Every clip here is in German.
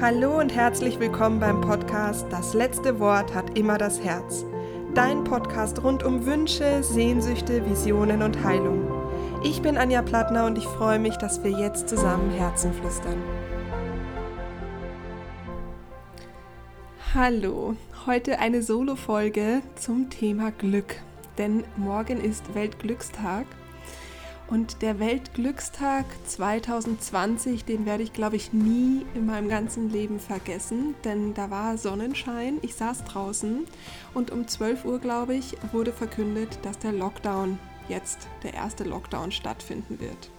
Hallo und herzlich willkommen beim Podcast Das letzte Wort hat immer das Herz. Dein Podcast rund um Wünsche, Sehnsüchte, Visionen und Heilung. Ich bin Anja Plattner und ich freue mich, dass wir jetzt zusammen Herzen flüstern. Hallo, heute eine Solo-Folge zum Thema Glück, denn morgen ist Weltglückstag und der Weltglückstag 2020, den werde ich, glaube ich, nie in meinem ganzen Leben vergessen, denn da war Sonnenschein, ich saß draußen und um 12 Uhr, glaube ich, wurde verkündet, dass der Lockdown jetzt, der erste Lockdown stattfinden wird.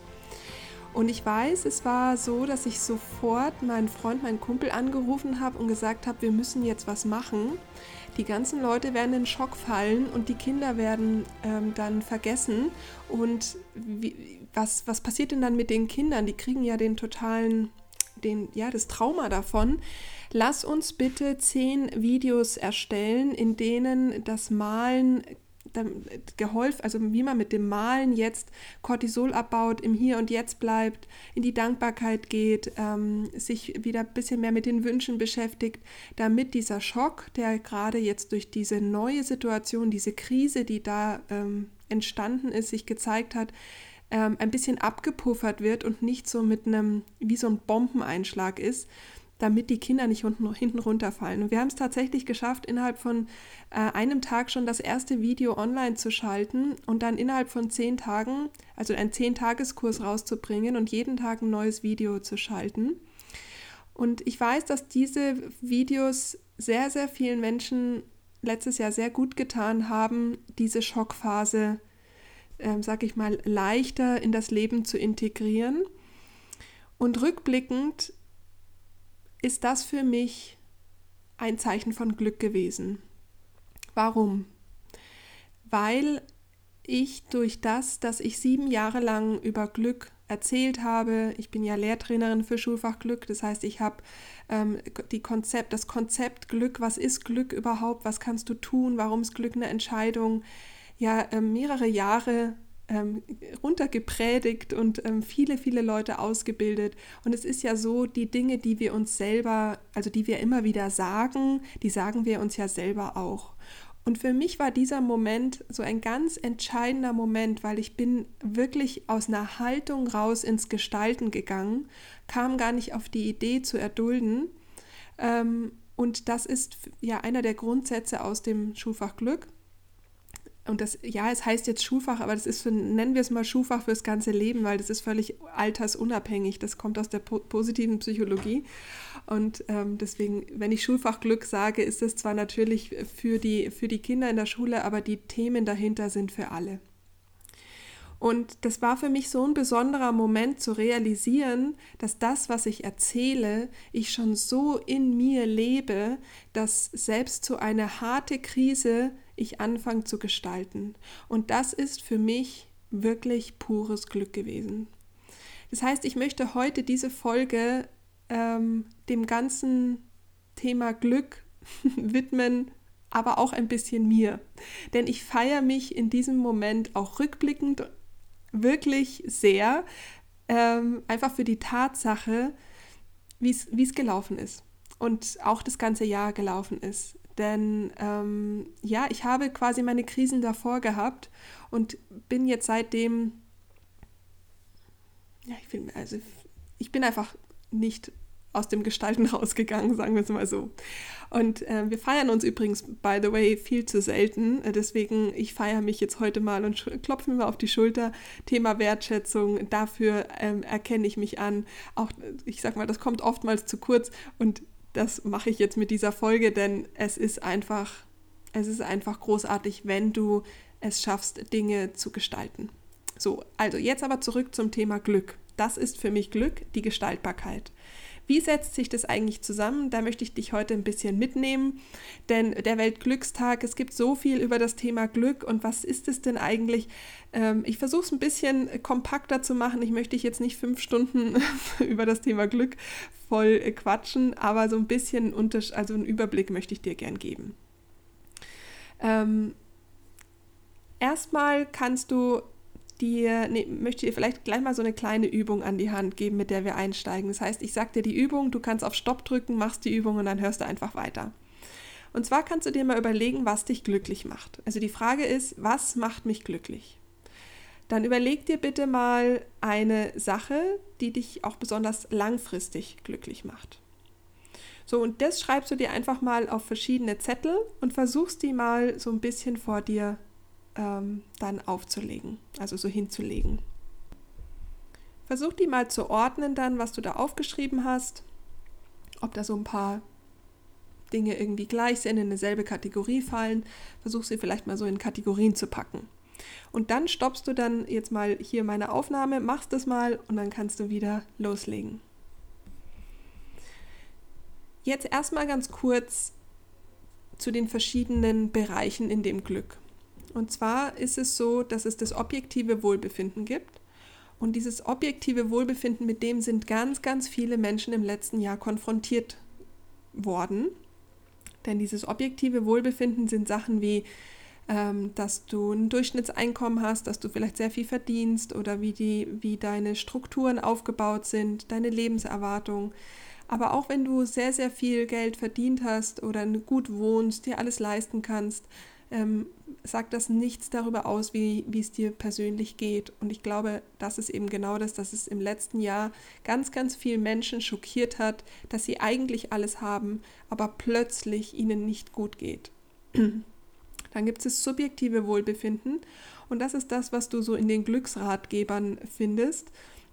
Und ich weiß, es war so, dass ich sofort meinen Freund, meinen Kumpel angerufen habe und gesagt habe, wir müssen jetzt was machen. Die ganzen Leute werden in Schock fallen und die Kinder werden ähm, dann vergessen. Und wie, was, was passiert denn dann mit den Kindern? Die kriegen ja den totalen, den, ja, das Trauma davon. Lass uns bitte zehn Videos erstellen, in denen das Malen geholfen, also wie man mit dem Malen jetzt Cortisol abbaut, im Hier und Jetzt bleibt, in die Dankbarkeit geht, ähm, sich wieder ein bisschen mehr mit den Wünschen beschäftigt, damit dieser Schock, der gerade jetzt durch diese neue Situation, diese Krise, die da ähm, entstanden ist, sich gezeigt hat, ähm, ein bisschen abgepuffert wird und nicht so mit einem, wie so ein Bombeneinschlag ist damit die Kinder nicht unten, hinten runterfallen. Und wir haben es tatsächlich geschafft, innerhalb von äh, einem Tag schon das erste Video online zu schalten und dann innerhalb von zehn Tagen, also einen Zehn-Tageskurs rauszubringen und jeden Tag ein neues Video zu schalten. Und ich weiß, dass diese Videos sehr, sehr vielen Menschen letztes Jahr sehr gut getan haben, diese Schockphase, äh, sag ich mal, leichter in das Leben zu integrieren. Und rückblickend ist das für mich ein Zeichen von Glück gewesen. Warum? Weil ich durch das, dass ich sieben Jahre lang über Glück erzählt habe, ich bin ja Lehrtrainerin für Schulfach Glück, das heißt, ich habe ähm, die Konzept, das Konzept Glück, was ist Glück überhaupt, was kannst du tun, warum ist Glück eine Entscheidung, ja äh, mehrere Jahre ähm, runtergepredigt und ähm, viele, viele Leute ausgebildet. Und es ist ja so, die Dinge, die wir uns selber, also die wir immer wieder sagen, die sagen wir uns ja selber auch. Und für mich war dieser Moment so ein ganz entscheidender Moment, weil ich bin wirklich aus einer Haltung raus ins Gestalten gegangen, kam gar nicht auf die Idee zu erdulden. Ähm, und das ist ja einer der Grundsätze aus dem Schulfach Glück und das, ja, es heißt jetzt Schulfach, aber das ist, für, nennen wir es mal Schulfach fürs ganze Leben, weil das ist völlig altersunabhängig. Das kommt aus der po positiven Psychologie. Und ähm, deswegen, wenn ich Schulfach Glück sage, ist das zwar natürlich für die, für die Kinder in der Schule, aber die Themen dahinter sind für alle. Und das war für mich so ein besonderer Moment zu realisieren, dass das, was ich erzähle, ich schon so in mir lebe, dass selbst so eine harte Krise ich anfange zu gestalten. Und das ist für mich wirklich pures Glück gewesen. Das heißt, ich möchte heute diese Folge ähm, dem ganzen Thema Glück widmen, aber auch ein bisschen mir. Denn ich feiere mich in diesem Moment auch rückblickend wirklich sehr, ähm, einfach für die Tatsache, wie es gelaufen ist und auch das ganze Jahr gelaufen ist. Denn ähm, ja, ich habe quasi meine Krisen davor gehabt und bin jetzt seitdem, ja, ich bin, also ich bin einfach nicht aus dem Gestalten rausgegangen, sagen wir es mal so. Und äh, wir feiern uns übrigens, by the way, viel zu selten. Äh, deswegen, ich feiere mich jetzt heute mal und klopfe mir mal auf die Schulter. Thema Wertschätzung, dafür ähm, erkenne ich mich an. Auch, ich sag mal, das kommt oftmals zu kurz und das mache ich jetzt mit dieser Folge, denn es ist einfach, es ist einfach großartig, wenn du es schaffst, Dinge zu gestalten. So, also jetzt aber zurück zum Thema Glück. Das ist für mich Glück, die Gestaltbarkeit. Wie setzt sich das eigentlich zusammen? Da möchte ich dich heute ein bisschen mitnehmen, denn der Weltglückstag, es gibt so viel über das Thema Glück und was ist es denn eigentlich? Ähm, ich versuche es ein bisschen kompakter zu machen. Ich möchte dich jetzt nicht fünf Stunden über das Thema Glück voll quatschen, aber so ein bisschen also einen Überblick möchte ich dir gern geben. Ähm, erstmal kannst du dir, nee, möchte dir vielleicht gleich mal so eine kleine Übung an die Hand geben, mit der wir einsteigen. Das heißt, ich sage dir die Übung, du kannst auf Stopp drücken, machst die Übung und dann hörst du einfach weiter. Und zwar kannst du dir mal überlegen, was dich glücklich macht. Also die Frage ist, was macht mich glücklich? Dann überleg dir bitte mal eine Sache, die dich auch besonders langfristig glücklich macht. So, und das schreibst du dir einfach mal auf verschiedene Zettel und versuchst die mal so ein bisschen vor dir ähm, dann aufzulegen, also so hinzulegen. Versuch die mal zu ordnen dann, was du da aufgeschrieben hast, ob da so ein paar Dinge irgendwie gleich sind, in dieselbe Kategorie fallen. Versuch sie vielleicht mal so in Kategorien zu packen. Und dann stoppst du dann jetzt mal hier meine Aufnahme, machst das mal und dann kannst du wieder loslegen. Jetzt erstmal ganz kurz zu den verschiedenen Bereichen in dem Glück. Und zwar ist es so, dass es das objektive Wohlbefinden gibt. Und dieses objektive Wohlbefinden, mit dem sind ganz, ganz viele Menschen im letzten Jahr konfrontiert worden. Denn dieses objektive Wohlbefinden sind Sachen wie, ähm, dass du ein Durchschnittseinkommen hast, dass du vielleicht sehr viel verdienst oder wie, die, wie deine Strukturen aufgebaut sind, deine Lebenserwartung. Aber auch wenn du sehr, sehr viel Geld verdient hast oder gut wohnst, dir alles leisten kannst, ähm, sagt das nichts darüber aus, wie, wie es dir persönlich geht. Und ich glaube, das ist eben genau das, dass es im letzten Jahr ganz, ganz viele Menschen schockiert hat, dass sie eigentlich alles haben, aber plötzlich ihnen nicht gut geht. Dann gibt es das subjektive Wohlbefinden und das ist das, was du so in den Glücksratgebern findest.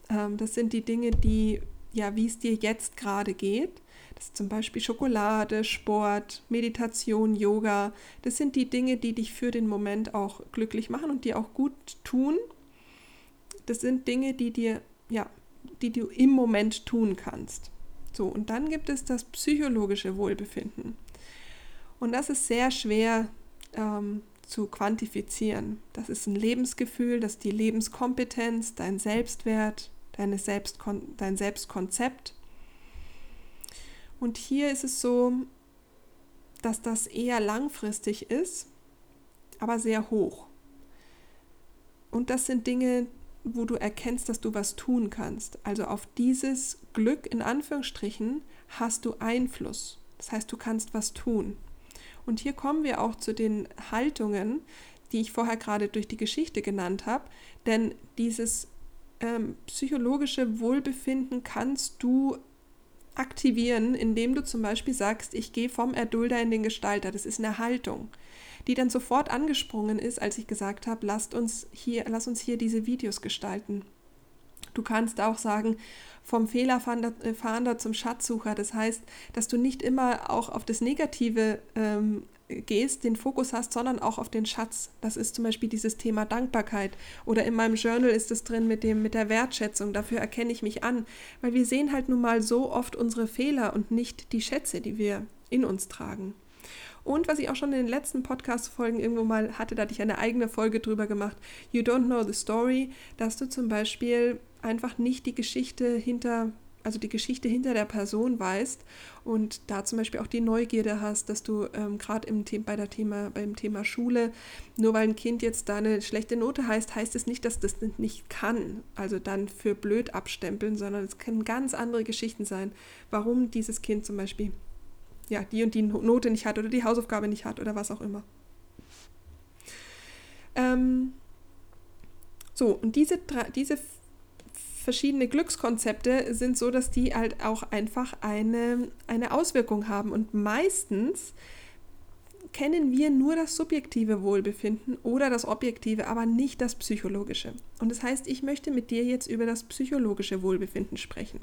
Ähm, das sind die Dinge, die, ja, wie es dir jetzt gerade geht. Das ist zum Beispiel Schokolade, Sport, Meditation, Yoga. Das sind die Dinge, die dich für den Moment auch glücklich machen und dir auch gut tun. Das sind Dinge, die dir, ja, die du im Moment tun kannst. So, und dann gibt es das psychologische Wohlbefinden. Und das ist sehr schwer ähm, zu quantifizieren. Das ist ein Lebensgefühl, das ist die Lebenskompetenz, dein Selbstwert, deine Selbstkon dein Selbstkonzept. Und hier ist es so, dass das eher langfristig ist, aber sehr hoch. Und das sind Dinge, wo du erkennst, dass du was tun kannst. Also auf dieses Glück in Anführungsstrichen hast du Einfluss. Das heißt, du kannst was tun. Und hier kommen wir auch zu den Haltungen, die ich vorher gerade durch die Geschichte genannt habe. Denn dieses ähm, psychologische Wohlbefinden kannst du aktivieren, indem du zum Beispiel sagst, ich gehe vom Erdulder in den Gestalter. Das ist eine Haltung, die dann sofort angesprungen ist, als ich gesagt habe, lasst uns hier, lass uns hier diese Videos gestalten. Du kannst auch sagen, vom Fehlerfahnder zum Schatzsucher. Das heißt, dass du nicht immer auch auf das Negative ähm, gehst, den Fokus hast, sondern auch auf den Schatz. Das ist zum Beispiel dieses Thema Dankbarkeit. Oder in meinem Journal ist es drin mit dem, mit der Wertschätzung. Dafür erkenne ich mich an. Weil wir sehen halt nun mal so oft unsere Fehler und nicht die Schätze, die wir in uns tragen. Und was ich auch schon in den letzten Podcast-Folgen irgendwo mal hatte, da hatte ich eine eigene Folge drüber gemacht. You don't know the story, dass du zum Beispiel einfach nicht die Geschichte hinter also die Geschichte hinter der Person weißt und da zum Beispiel auch die Neugierde hast, dass du ähm, gerade bei der Thema, beim Thema Schule, nur weil ein Kind jetzt da eine schlechte Note heißt, heißt es nicht, dass das nicht kann, also dann für blöd abstempeln, sondern es können ganz andere Geschichten sein, warum dieses Kind zum Beispiel ja, die und die Note nicht hat oder die Hausaufgabe nicht hat oder was auch immer. Ähm, so, und diese, diese verschiedene Glückskonzepte sind so, dass die halt auch einfach eine, eine Auswirkung haben. Und meistens kennen wir nur das subjektive Wohlbefinden oder das objektive, aber nicht das psychologische. Und das heißt, ich möchte mit dir jetzt über das psychologische Wohlbefinden sprechen.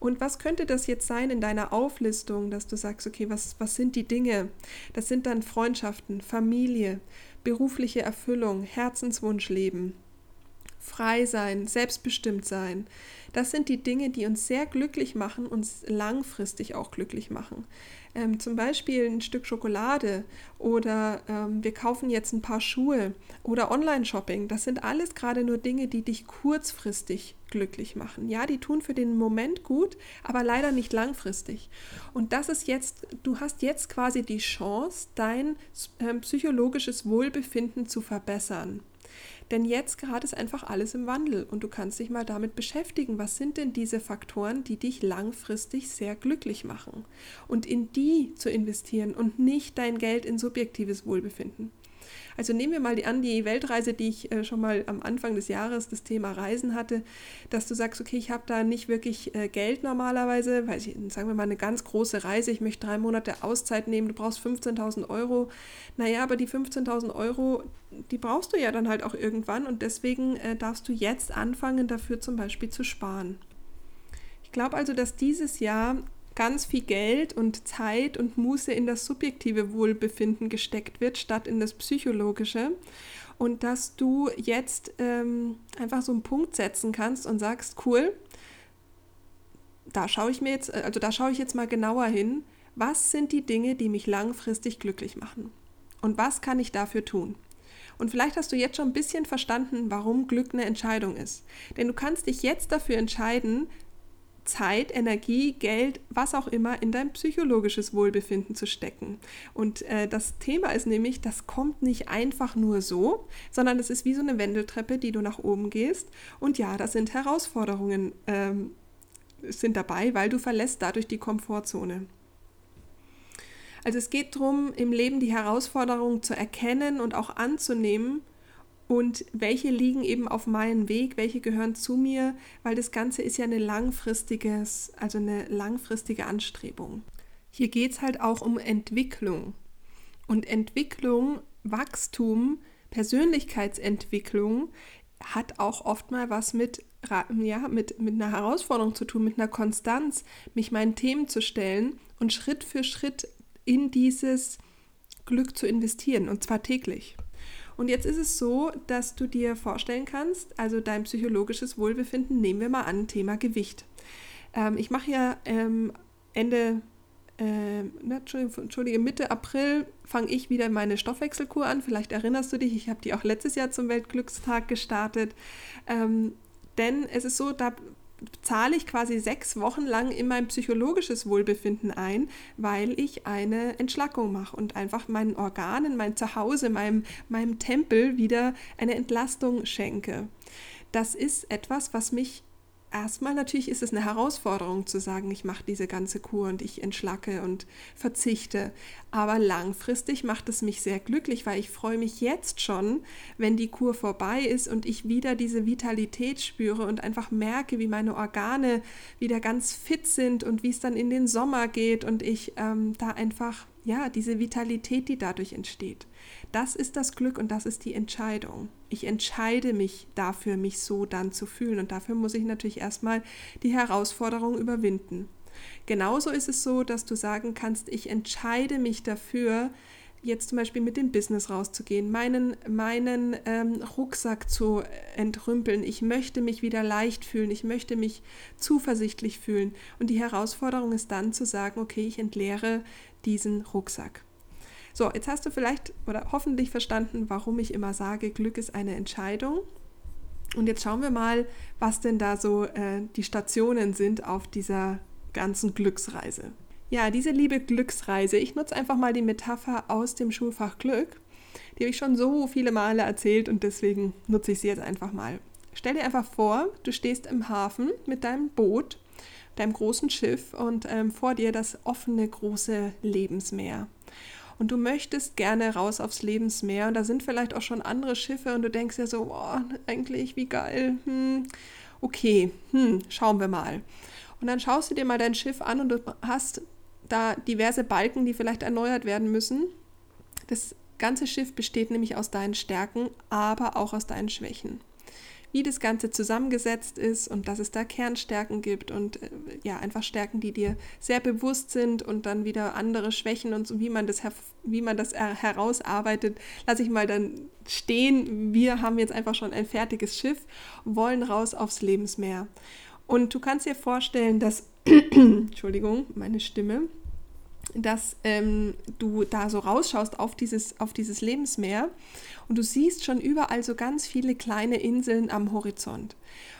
Und was könnte das jetzt sein in deiner Auflistung, dass du sagst, okay, was, was sind die Dinge? Das sind dann Freundschaften, Familie, berufliche Erfüllung, Herzenswunschleben, frei sein, selbstbestimmt sein. Das sind die Dinge, die uns sehr glücklich machen, uns langfristig auch glücklich machen. Ähm, zum Beispiel ein Stück Schokolade oder ähm, wir kaufen jetzt ein paar Schuhe oder Online-Shopping. Das sind alles gerade nur Dinge, die dich kurzfristig glücklich machen. Ja, die tun für den Moment gut, aber leider nicht langfristig. Und das ist jetzt, du hast jetzt quasi die Chance, dein ähm, psychologisches Wohlbefinden zu verbessern. Denn jetzt gerade ist einfach alles im Wandel und du kannst dich mal damit beschäftigen, was sind denn diese Faktoren, die dich langfristig sehr glücklich machen und in die zu investieren und nicht dein Geld in subjektives Wohlbefinden. Also nehmen wir mal an die Weltreise, die ich äh, schon mal am Anfang des Jahres das Thema Reisen hatte, dass du sagst, okay, ich habe da nicht wirklich äh, Geld normalerweise, weil ich, sagen wir mal, eine ganz große Reise, ich möchte drei Monate Auszeit nehmen, du brauchst 15.000 Euro. Naja, aber die 15.000 Euro, die brauchst du ja dann halt auch irgendwann und deswegen äh, darfst du jetzt anfangen, dafür zum Beispiel zu sparen. Ich glaube also, dass dieses Jahr ganz viel Geld und Zeit und Muße in das subjektive Wohlbefinden gesteckt wird, statt in das psychologische. Und dass du jetzt ähm, einfach so einen Punkt setzen kannst und sagst, cool, da schaue ich mir jetzt, also da schaue ich jetzt mal genauer hin, was sind die Dinge, die mich langfristig glücklich machen? Und was kann ich dafür tun? Und vielleicht hast du jetzt schon ein bisschen verstanden, warum Glück eine Entscheidung ist. Denn du kannst dich jetzt dafür entscheiden, Zeit, Energie, Geld, was auch immer in dein psychologisches Wohlbefinden zu stecken. Und äh, das Thema ist nämlich, das kommt nicht einfach nur so, sondern es ist wie so eine Wendeltreppe, die du nach oben gehst. Und ja, das sind Herausforderungen ähm, sind dabei, weil du verlässt dadurch die Komfortzone. Also es geht darum, im Leben die Herausforderungen zu erkennen und auch anzunehmen und welche liegen eben auf meinem Weg, welche gehören zu mir, weil das Ganze ist ja eine langfristiges, also eine langfristige Anstrebung. Hier geht es halt auch um Entwicklung. Und Entwicklung, Wachstum, Persönlichkeitsentwicklung hat auch oft mal was mit, ja, mit, mit einer Herausforderung zu tun, mit einer Konstanz, mich meinen Themen zu stellen und Schritt für Schritt in dieses Glück zu investieren, und zwar täglich. Und jetzt ist es so, dass du dir vorstellen kannst, also dein psychologisches Wohlbefinden, nehmen wir mal an, Thema Gewicht. Ähm, ich mache ja ähm, Ende, äh, Entschuldige, Mitte April fange ich wieder meine Stoffwechselkur an. Vielleicht erinnerst du dich, ich habe die auch letztes Jahr zum Weltglückstag gestartet. Ähm, denn es ist so, da zahle ich quasi sechs Wochen lang in mein psychologisches Wohlbefinden ein, weil ich eine Entschlackung mache und einfach meinen Organen, mein Zuhause, meinem, meinem Tempel wieder eine Entlastung schenke. Das ist etwas, was mich erstmal natürlich ist es eine Herausforderung zu sagen, ich mache diese ganze Kur und ich entschlacke und verzichte. Aber langfristig macht es mich sehr glücklich, weil ich freue mich jetzt schon, wenn die Kur vorbei ist und ich wieder diese Vitalität spüre und einfach merke, wie meine Organe wieder ganz fit sind und wie es dann in den Sommer geht und ich ähm, da einfach, ja, diese Vitalität, die dadurch entsteht. Das ist das Glück und das ist die Entscheidung. Ich entscheide mich dafür, mich so dann zu fühlen. Und dafür muss ich natürlich erstmal die Herausforderung überwinden. Genauso ist es so, dass du sagen kannst, ich entscheide mich dafür, jetzt zum Beispiel mit dem Business rauszugehen, meinen, meinen ähm, Rucksack zu entrümpeln. Ich möchte mich wieder leicht fühlen, ich möchte mich zuversichtlich fühlen. Und die Herausforderung ist dann zu sagen, okay, ich entleere diesen Rucksack. So, jetzt hast du vielleicht oder hoffentlich verstanden, warum ich immer sage, Glück ist eine Entscheidung. Und jetzt schauen wir mal, was denn da so äh, die Stationen sind auf dieser ganzen Glücksreise. Ja, diese liebe Glücksreise, ich nutze einfach mal die Metapher aus dem Schulfach Glück. Die habe ich schon so viele Male erzählt und deswegen nutze ich sie jetzt einfach mal. Stell dir einfach vor, du stehst im Hafen mit deinem Boot, deinem großen Schiff und ähm, vor dir das offene große Lebensmeer und du möchtest gerne raus aufs Lebensmeer und da sind vielleicht auch schon andere Schiffe und du denkst ja so, boah, eigentlich wie geil, hm, okay, hm, schauen wir mal. Und dann schaust du dir mal dein Schiff an und du hast da diverse Balken, die vielleicht erneuert werden müssen. Das ganze Schiff besteht nämlich aus deinen Stärken, aber auch aus deinen Schwächen wie das Ganze zusammengesetzt ist und dass es da Kernstärken gibt und äh, ja, einfach Stärken, die dir sehr bewusst sind und dann wieder andere Schwächen und so, wie man das, wie man das herausarbeitet, lasse ich mal dann stehen. Wir haben jetzt einfach schon ein fertiges Schiff wollen raus aufs Lebensmeer. Und du kannst dir vorstellen, dass, Entschuldigung, meine Stimme, dass ähm, du da so rausschaust auf dieses, auf dieses Lebensmeer und du siehst schon überall so ganz viele kleine Inseln am Horizont.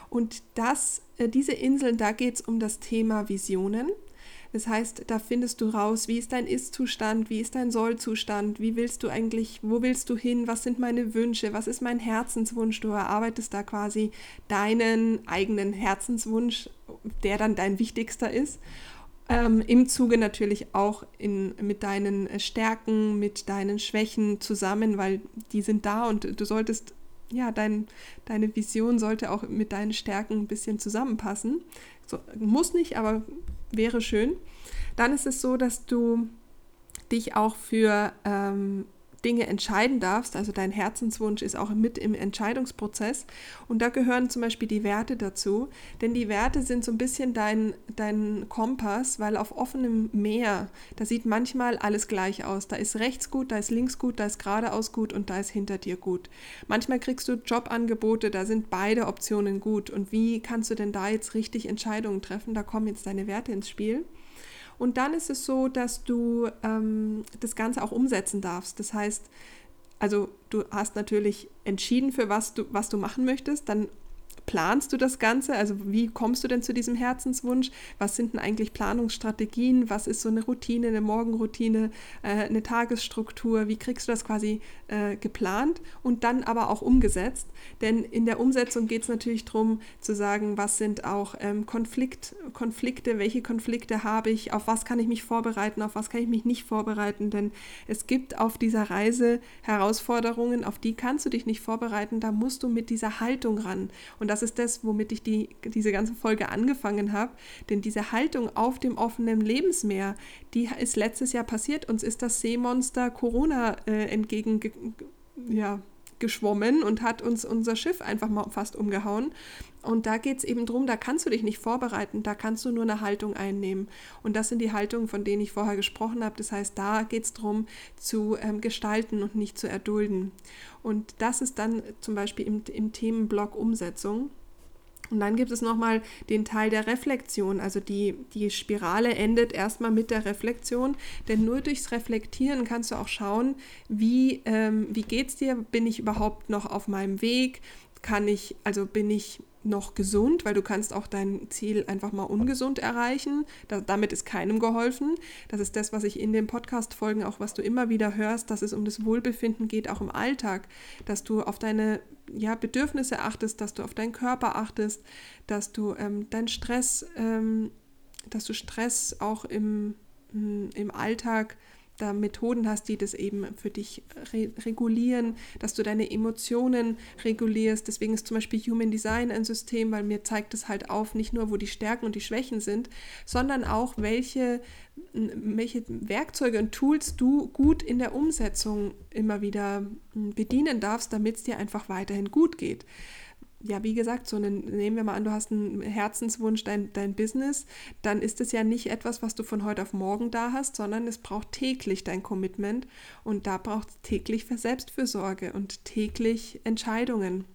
Und das, äh, diese Inseln, da geht es um das Thema Visionen. Das heißt, da findest du raus, wie ist dein Ist-Zustand, wie ist dein Soll-Zustand, wie willst du eigentlich, wo willst du hin, was sind meine Wünsche, was ist mein Herzenswunsch. Du erarbeitest da quasi deinen eigenen Herzenswunsch, der dann dein wichtigster ist. Ähm, Im Zuge natürlich auch in, mit deinen Stärken, mit deinen Schwächen zusammen, weil die sind da und du solltest ja, dein, deine Vision sollte auch mit deinen Stärken ein bisschen zusammenpassen. So, muss nicht, aber wäre schön. Dann ist es so, dass du dich auch für ähm, Dinge entscheiden darfst, also dein Herzenswunsch ist auch mit im Entscheidungsprozess. Und da gehören zum Beispiel die Werte dazu, denn die Werte sind so ein bisschen dein, dein Kompass, weil auf offenem Meer, da sieht manchmal alles gleich aus. Da ist rechts gut, da ist links gut, da ist geradeaus gut und da ist hinter dir gut. Manchmal kriegst du Jobangebote, da sind beide Optionen gut. Und wie kannst du denn da jetzt richtig Entscheidungen treffen? Da kommen jetzt deine Werte ins Spiel. Und dann ist es so, dass du ähm, das Ganze auch umsetzen darfst. Das heißt, also du hast natürlich entschieden, für was du, was du machen möchtest, dann planst du das Ganze? Also wie kommst du denn zu diesem Herzenswunsch? Was sind denn eigentlich Planungsstrategien? Was ist so eine Routine, eine Morgenroutine, äh, eine Tagesstruktur? Wie kriegst du das quasi äh, geplant und dann aber auch umgesetzt? Denn in der Umsetzung geht es natürlich darum zu sagen, was sind auch ähm, Konflikt, Konflikte, welche Konflikte habe ich, auf was kann ich mich vorbereiten, auf was kann ich mich nicht vorbereiten? Denn es gibt auf dieser Reise Herausforderungen, auf die kannst du dich nicht vorbereiten, da musst du mit dieser Haltung ran. Und das ist das, womit ich die, diese ganze Folge angefangen habe. Denn diese Haltung auf dem offenen Lebensmeer, die ist letztes Jahr passiert. Uns ist das Seemonster Corona äh, entgegen ja, geschwommen und hat uns unser Schiff einfach mal fast umgehauen. Und da geht es eben darum, da kannst du dich nicht vorbereiten, da kannst du nur eine Haltung einnehmen. Und das sind die Haltungen, von denen ich vorher gesprochen habe. Das heißt, da geht es darum, zu ähm, gestalten und nicht zu erdulden. Und das ist dann zum Beispiel im, im Themenblock Umsetzung. Und dann gibt es nochmal den Teil der Reflexion. Also die, die Spirale endet erstmal mit der Reflexion, denn nur durchs Reflektieren kannst du auch schauen, wie, ähm, wie geht es dir? Bin ich überhaupt noch auf meinem Weg? Kann ich, also bin ich noch gesund, weil du kannst auch dein Ziel einfach mal ungesund erreichen. Da, damit ist keinem geholfen. Das ist das, was ich in den Podcast-Folgen auch, was du immer wieder hörst, dass es um das Wohlbefinden geht, auch im Alltag, dass du auf deine ja, Bedürfnisse achtest, dass du auf deinen Körper achtest, dass du ähm, deinen Stress, ähm, dass du Stress auch im, im Alltag da Methoden hast, die das eben für dich re regulieren, dass du deine Emotionen regulierst. Deswegen ist zum Beispiel Human Design ein System, weil mir zeigt es halt auf, nicht nur, wo die Stärken und die Schwächen sind, sondern auch, welche, welche Werkzeuge und Tools du gut in der Umsetzung immer wieder bedienen darfst, damit es dir einfach weiterhin gut geht ja, wie gesagt, so einen, nehmen wir mal an, du hast einen Herzenswunsch, dein, dein Business, dann ist es ja nicht etwas, was du von heute auf morgen da hast, sondern es braucht täglich dein Commitment und da braucht es täglich für Selbstfürsorge und täglich Entscheidungen,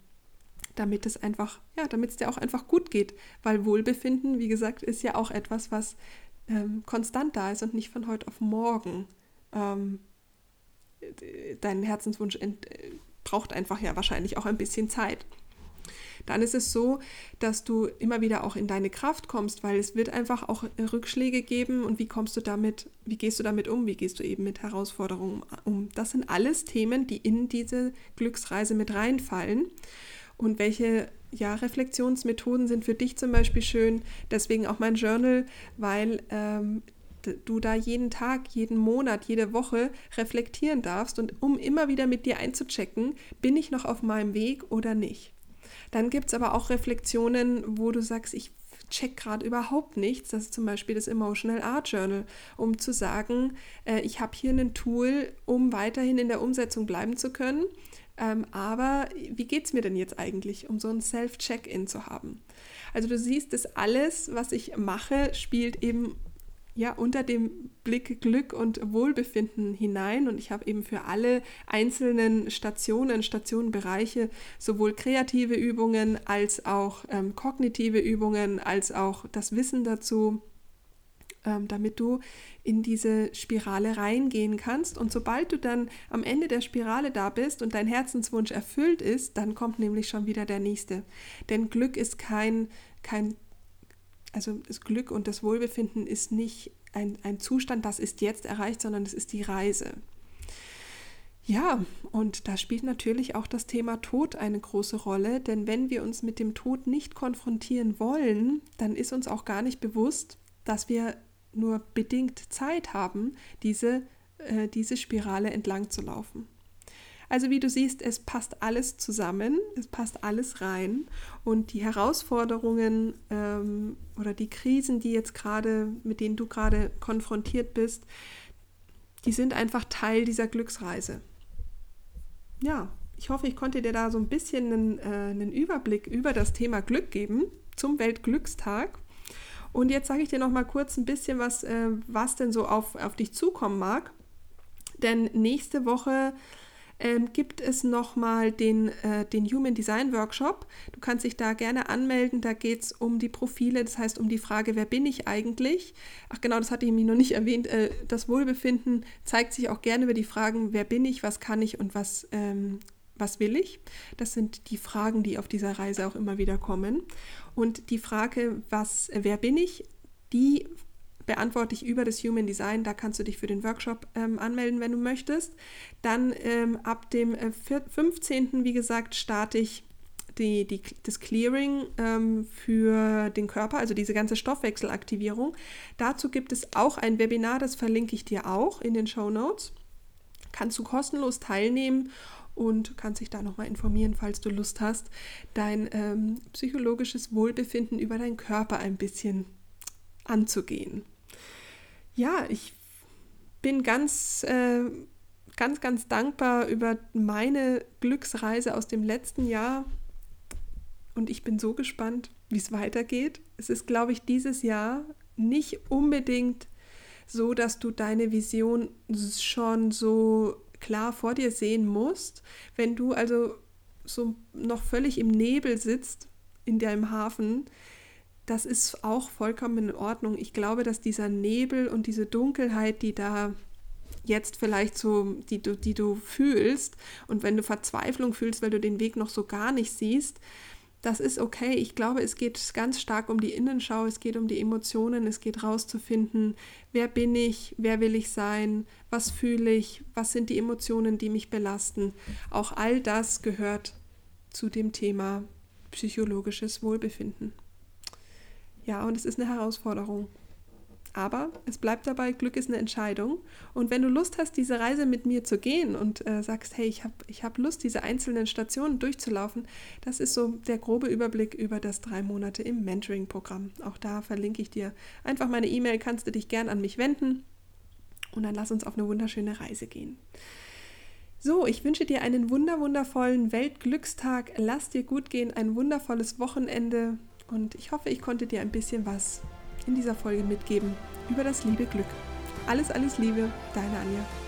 damit es einfach, ja, damit es dir auch einfach gut geht, weil Wohlbefinden, wie gesagt, ist ja auch etwas, was ähm, konstant da ist und nicht von heute auf morgen. Ähm, dein Herzenswunsch ent, braucht einfach ja wahrscheinlich auch ein bisschen Zeit dann ist es so, dass du immer wieder auch in deine Kraft kommst, weil es wird einfach auch Rückschläge geben und wie kommst du damit, wie gehst du damit um, wie gehst du eben mit Herausforderungen um. Das sind alles Themen, die in diese Glücksreise mit reinfallen. Und welche ja, Reflexionsmethoden sind für dich zum Beispiel schön? Deswegen auch mein Journal, weil ähm, du da jeden Tag, jeden Monat, jede Woche reflektieren darfst und um immer wieder mit dir einzuchecken, bin ich noch auf meinem Weg oder nicht. Dann gibt es aber auch Reflexionen, wo du sagst, ich check gerade überhaupt nichts. Das ist zum Beispiel das Emotional Art Journal, um zu sagen, äh, ich habe hier ein Tool, um weiterhin in der Umsetzung bleiben zu können. Ähm, aber wie geht es mir denn jetzt eigentlich, um so ein Self-Check-In zu haben? Also du siehst, dass alles, was ich mache, spielt eben ja unter dem Blick Glück und Wohlbefinden hinein und ich habe eben für alle einzelnen Stationen, Stationenbereiche sowohl kreative Übungen als auch ähm, kognitive Übungen als auch das Wissen dazu, ähm, damit du in diese Spirale reingehen kannst. Und sobald du dann am Ende der Spirale da bist und dein Herzenswunsch erfüllt ist, dann kommt nämlich schon wieder der nächste. Denn Glück ist kein, kein also das Glück und das Wohlbefinden ist nicht ein, ein Zustand, das ist jetzt erreicht, sondern es ist die Reise. Ja, und da spielt natürlich auch das Thema Tod eine große Rolle, denn wenn wir uns mit dem Tod nicht konfrontieren wollen, dann ist uns auch gar nicht bewusst, dass wir nur bedingt Zeit haben, diese, äh, diese Spirale entlang zu laufen. Also wie du siehst, es passt alles zusammen, es passt alles rein und die Herausforderungen ähm, oder die Krisen, die jetzt gerade, mit denen du gerade konfrontiert bist, die sind einfach Teil dieser Glücksreise ja, ich hoffe, ich konnte dir da so ein bisschen einen, äh, einen Überblick über das Thema Glück geben zum Weltglückstag. Und jetzt sage ich dir noch mal kurz ein bisschen was, äh, was denn so auf, auf dich zukommen mag. Denn nächste Woche ähm, gibt es nochmal den, äh, den Human Design Workshop. Du kannst dich da gerne anmelden. Da geht es um die Profile, das heißt um die Frage, wer bin ich eigentlich? Ach genau, das hatte ich mir noch nicht erwähnt. Äh, das Wohlbefinden zeigt sich auch gerne über die Fragen, wer bin ich, was kann ich und was, ähm, was will ich? Das sind die Fragen, die auf dieser Reise auch immer wieder kommen. Und die Frage, was, wer bin ich, die beantworte ich über das Human Design. Da kannst du dich für den Workshop ähm, anmelden, wenn du möchtest. Dann ähm, ab dem äh, 15. wie gesagt, starte ich die, die, das Clearing ähm, für den Körper, also diese ganze Stoffwechselaktivierung. Dazu gibt es auch ein Webinar, das verlinke ich dir auch in den Show Notes. Kannst du kostenlos teilnehmen und kannst dich da nochmal informieren, falls du Lust hast, dein ähm, psychologisches Wohlbefinden über deinen Körper ein bisschen anzugehen ja, ich bin ganz, äh, ganz, ganz dankbar über meine Glücksreise aus dem letzten Jahr und ich bin so gespannt, wie es weitergeht. Es ist, glaube ich, dieses Jahr nicht unbedingt so, dass du deine Vision schon so klar vor dir sehen musst. Wenn du also so noch völlig im Nebel sitzt in deinem Hafen, das ist auch vollkommen in Ordnung. Ich glaube, dass dieser Nebel und diese Dunkelheit, die da jetzt vielleicht so, die du, die du fühlst, und wenn du Verzweiflung fühlst, weil du den Weg noch so gar nicht siehst, das ist okay. Ich glaube, es geht ganz stark um die Innenschau, es geht um die Emotionen, es geht rauszufinden, wer bin ich, wer will ich sein, was fühle ich, was sind die Emotionen, die mich belasten. Auch all das gehört zu dem Thema psychologisches Wohlbefinden. Ja, und es ist eine Herausforderung. Aber es bleibt dabei, Glück ist eine Entscheidung. Und wenn du Lust hast, diese Reise mit mir zu gehen und äh, sagst, hey, ich habe ich hab Lust, diese einzelnen Stationen durchzulaufen, das ist so der grobe Überblick über das drei Monate im Mentoring-Programm. Auch da verlinke ich dir einfach meine E-Mail, kannst du dich gern an mich wenden und dann lass uns auf eine wunderschöne Reise gehen. So, ich wünsche dir einen wunder wundervollen Weltglückstag. Lass dir gut gehen, ein wundervolles Wochenende. Und ich hoffe, ich konnte dir ein bisschen was in dieser Folge mitgeben über das liebe Glück. Alles, alles Liebe, deine Anja.